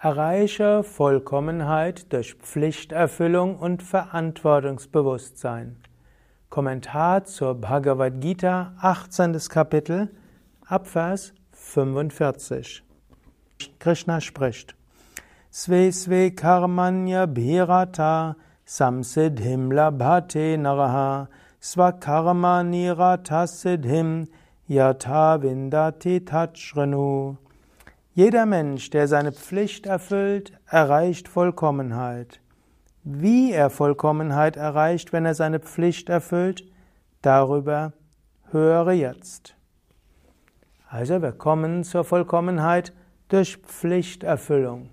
Erreiche Vollkommenheit durch Pflichterfüllung und Verantwortungsbewusstsein. Kommentar zur Bhagavad Gita, 18. Kapitel, Abvers 45. Krishna spricht. Sve sve karmanya bhirata samsiddhim labhate naraha svakarma nirata siddhim yatha vindati tachranu. Jeder Mensch, der seine Pflicht erfüllt, erreicht Vollkommenheit. Wie er Vollkommenheit erreicht, wenn er seine Pflicht erfüllt, darüber höre jetzt. Also wir kommen zur Vollkommenheit durch Pflichterfüllung.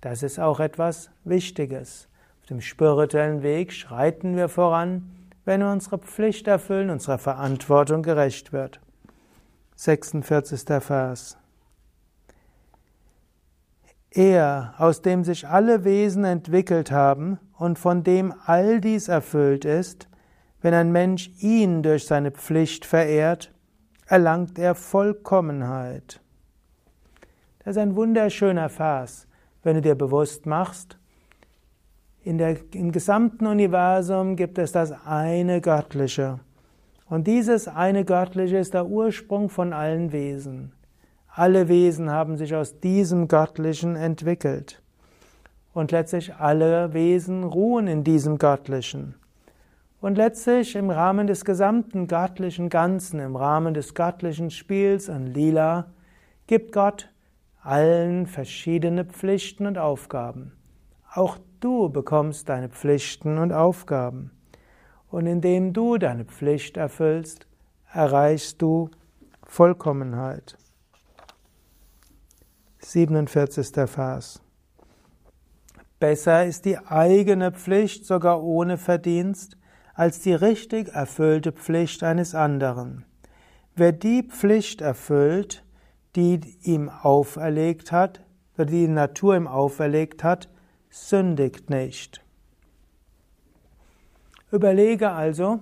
Das ist auch etwas Wichtiges. Auf dem spirituellen Weg schreiten wir voran, wenn wir unsere Pflicht erfüllen, unserer Verantwortung gerecht wird. 46. Vers. Er, aus dem sich alle Wesen entwickelt haben und von dem all dies erfüllt ist, wenn ein Mensch ihn durch seine Pflicht verehrt, erlangt er Vollkommenheit. Das ist ein wunderschöner Vers, wenn du dir bewusst machst, in der, im gesamten Universum gibt es das eine Göttliche. Und dieses eine Göttliche ist der Ursprung von allen Wesen. Alle Wesen haben sich aus diesem Göttlichen entwickelt. Und letztlich alle Wesen ruhen in diesem Göttlichen. Und letztlich im Rahmen des gesamten göttlichen Ganzen, im Rahmen des göttlichen Spiels und Lila, gibt Gott allen verschiedene Pflichten und Aufgaben. Auch du bekommst deine Pflichten und Aufgaben. Und indem du deine Pflicht erfüllst, erreichst du Vollkommenheit. 47. Vers. Besser ist die eigene Pflicht sogar ohne Verdienst, als die richtig erfüllte Pflicht eines anderen. Wer die Pflicht erfüllt, die ihm auferlegt hat, die die Natur ihm auferlegt hat, sündigt nicht. Überlege also,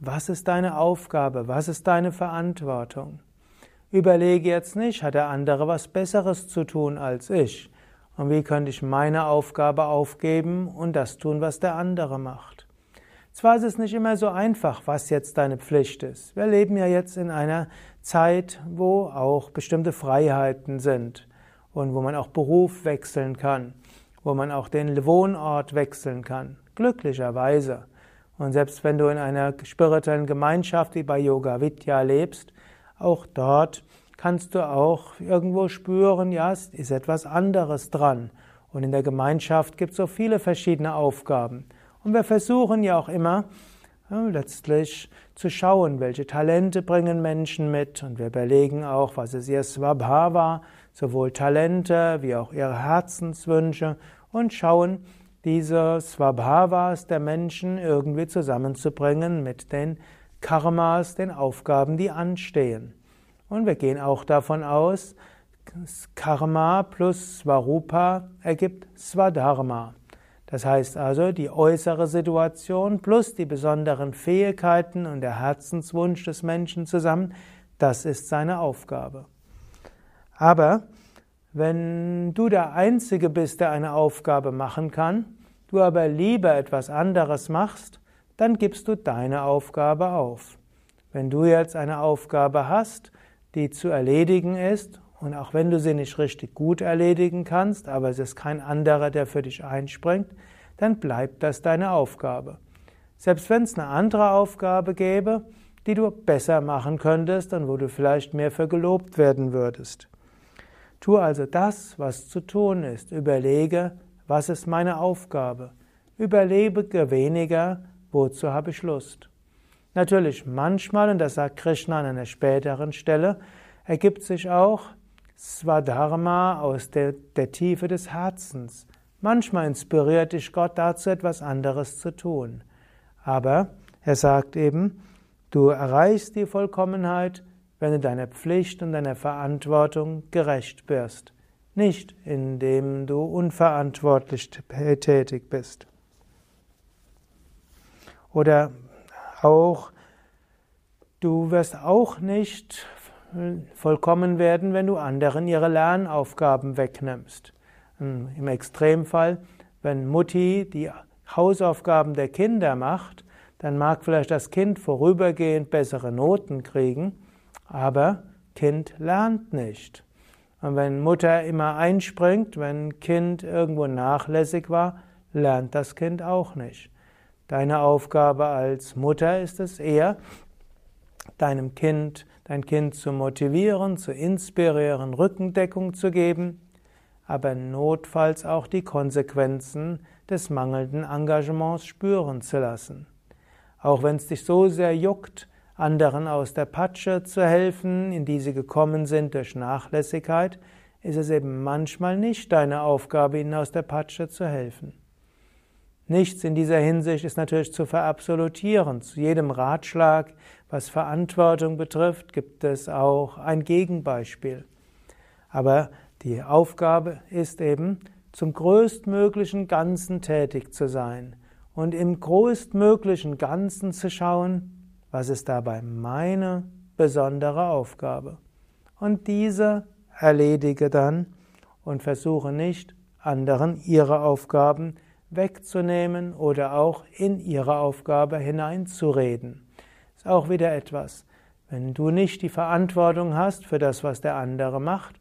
was ist deine Aufgabe, was ist deine Verantwortung? Überlege jetzt nicht, hat der andere was Besseres zu tun als ich? Und wie könnte ich meine Aufgabe aufgeben und das tun, was der andere macht? Zwar ist es nicht immer so einfach, was jetzt deine Pflicht ist. Wir leben ja jetzt in einer Zeit, wo auch bestimmte Freiheiten sind und wo man auch Beruf wechseln kann, wo man auch den Wohnort wechseln kann. Glücklicherweise. Und selbst wenn du in einer spirituellen Gemeinschaft wie bei Yoga Vidya lebst, auch dort kannst du auch irgendwo spüren, ja, es ist etwas anderes dran. Und in der Gemeinschaft gibt es so viele verschiedene Aufgaben. Und wir versuchen ja auch immer, letztlich zu schauen, welche Talente bringen Menschen mit. Und wir überlegen auch, was ist ihr Swabhava, sowohl Talente wie auch ihre Herzenswünsche und schauen, diese Swabhavas der Menschen irgendwie zusammenzubringen mit den Karmas, den Aufgaben, die anstehen. Und wir gehen auch davon aus, Karma plus Svarupa ergibt Swadharma. Das heißt also, die äußere Situation plus die besonderen Fähigkeiten und der Herzenswunsch des Menschen zusammen, das ist seine Aufgabe. Aber wenn du der Einzige bist, der eine Aufgabe machen kann, du aber lieber etwas anderes machst, dann gibst du deine Aufgabe auf. Wenn du jetzt eine Aufgabe hast, die zu erledigen ist, und auch wenn du sie nicht richtig gut erledigen kannst, aber es ist kein anderer, der für dich einspringt, dann bleibt das deine Aufgabe. Selbst wenn es eine andere Aufgabe gäbe, die du besser machen könntest und wo du vielleicht mehr für gelobt werden würdest. Tu also das, was zu tun ist. Überlege, was ist meine Aufgabe. Überlege weniger, wozu habe ich Lust. Natürlich, manchmal, und das sagt Krishna an einer späteren Stelle, ergibt sich auch Swadharma aus der, der Tiefe des Herzens. Manchmal inspiriert dich Gott dazu, etwas anderes zu tun. Aber er sagt eben, du erreichst die Vollkommenheit, wenn du deiner Pflicht und deiner Verantwortung gerecht wirst, nicht indem du unverantwortlich tätig bist. Oder auch, du wirst auch nicht vollkommen werden, wenn du anderen ihre Lernaufgaben wegnimmst. Hm, Im Extremfall, wenn Mutti die Hausaufgaben der Kinder macht, dann mag vielleicht das Kind vorübergehend bessere Noten kriegen, aber Kind lernt nicht. Und wenn Mutter immer einspringt, wenn Kind irgendwo nachlässig war, lernt das Kind auch nicht. Deine Aufgabe als Mutter ist es eher, deinem Kind, dein Kind zu motivieren, zu inspirieren, Rückendeckung zu geben, aber notfalls auch die Konsequenzen des mangelnden Engagements spüren zu lassen. Auch wenn es dich so sehr juckt, anderen aus der Patsche zu helfen, in die sie gekommen sind durch Nachlässigkeit, ist es eben manchmal nicht deine Aufgabe, ihnen aus der Patsche zu helfen. Nichts in dieser Hinsicht ist natürlich zu verabsolutieren. Zu jedem Ratschlag, was Verantwortung betrifft, gibt es auch ein Gegenbeispiel. Aber die Aufgabe ist eben, zum größtmöglichen Ganzen tätig zu sein und im größtmöglichen Ganzen zu schauen, was ist dabei meine besondere Aufgabe. Und diese erledige dann und versuche nicht, anderen ihre Aufgaben wegzunehmen oder auch in ihre Aufgabe hineinzureden. Ist auch wieder etwas. Wenn du nicht die Verantwortung hast für das, was der andere macht,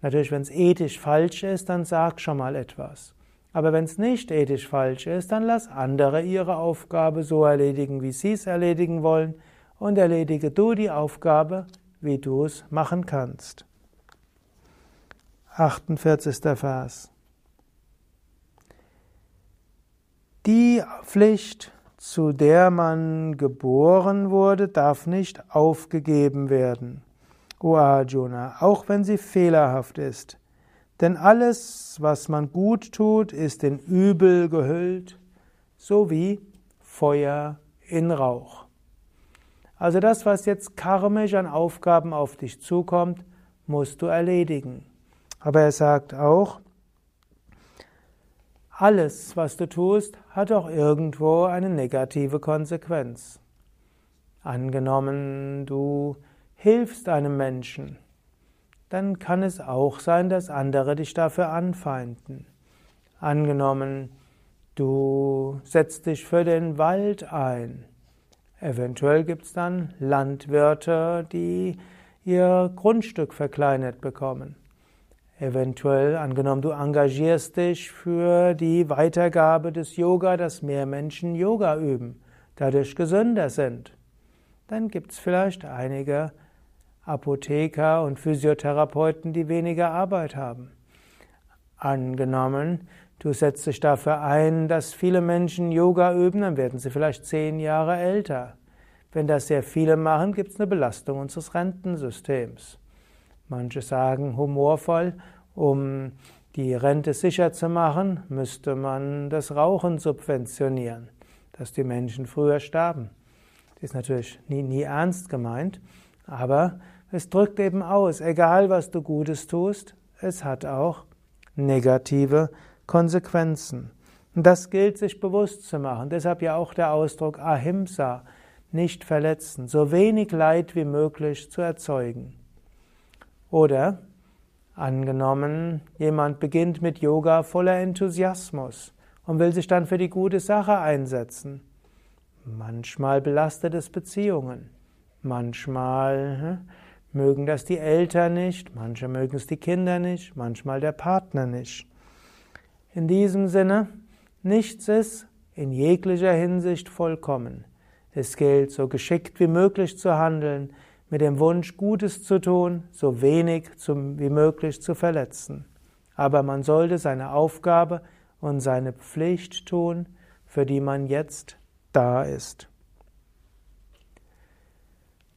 natürlich, wenn es ethisch falsch ist, dann sag schon mal etwas. Aber wenn es nicht ethisch falsch ist, dann lass andere ihre Aufgabe so erledigen, wie sie es erledigen wollen, und erledige du die Aufgabe, wie du es machen kannst. 48. Vers. Die Pflicht, zu der man geboren wurde, darf nicht aufgegeben werden. O Arjuna, auch wenn sie fehlerhaft ist. Denn alles, was man gut tut, ist in Übel gehüllt, so wie Feuer in Rauch. Also das, was jetzt karmisch an Aufgaben auf dich zukommt, musst du erledigen. Aber er sagt auch, alles, was du tust, hat auch irgendwo eine negative Konsequenz. Angenommen, du hilfst einem Menschen, dann kann es auch sein, dass andere dich dafür anfeinden. Angenommen, du setzt dich für den Wald ein. Eventuell gibt es dann Landwirte, die ihr Grundstück verkleinert bekommen. Eventuell, angenommen, du engagierst dich für die Weitergabe des Yoga, dass mehr Menschen Yoga üben, dadurch gesünder sind. Dann gibt es vielleicht einige Apotheker und Physiotherapeuten, die weniger Arbeit haben. Angenommen, du setzt dich dafür ein, dass viele Menschen Yoga üben, dann werden sie vielleicht zehn Jahre älter. Wenn das sehr viele machen, gibt es eine Belastung unseres Rentensystems. Manche sagen humorvoll, um die Rente sicher zu machen, müsste man das Rauchen subventionieren, dass die Menschen früher sterben. Das ist natürlich nie, nie ernst gemeint, aber es drückt eben aus, egal was du Gutes tust, es hat auch negative Konsequenzen. Und das gilt sich bewusst zu machen. Deshalb ja auch der Ausdruck Ahimsa, nicht verletzen, so wenig Leid wie möglich zu erzeugen. Oder angenommen, jemand beginnt mit Yoga voller Enthusiasmus und will sich dann für die gute Sache einsetzen. Manchmal belastet es Beziehungen, manchmal hm, mögen das die Eltern nicht, manche mögen es die Kinder nicht, manchmal der Partner nicht. In diesem Sinne, nichts ist in jeglicher Hinsicht vollkommen. Es gilt, so geschickt wie möglich zu handeln, mit dem Wunsch, Gutes zu tun, so wenig wie möglich zu verletzen. Aber man sollte seine Aufgabe und seine Pflicht tun, für die man jetzt da ist.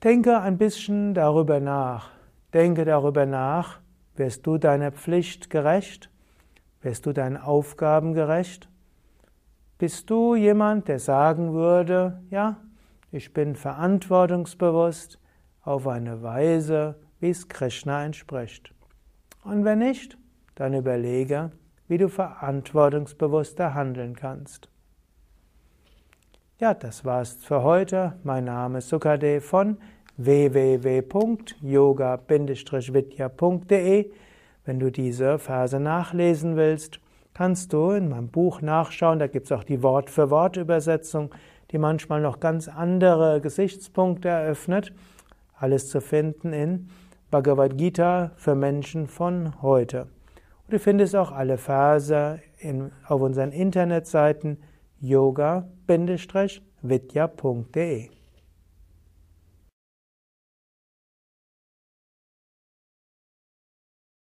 Denke ein bisschen darüber nach. Denke darüber nach, wirst du deiner Pflicht gerecht? Wirst du deinen Aufgaben gerecht? Bist du jemand, der sagen würde, ja, ich bin verantwortungsbewusst auf eine Weise, wie es Krishna entspricht? Und wenn nicht, dann überlege, wie du verantwortungsbewusster handeln kannst. Ja, das war's für heute. Mein Name ist Sukadev von www.yoga-vidya.de. Wenn du diese Verse nachlesen willst, kannst du in meinem Buch nachschauen. Da gibt es auch die Wort-für-Wort-Übersetzung, die manchmal noch ganz andere Gesichtspunkte eröffnet. Alles zu finden in Bhagavad Gita für Menschen von heute. Und du findest auch alle Verse in, auf unseren Internetseiten yoga-vidya.de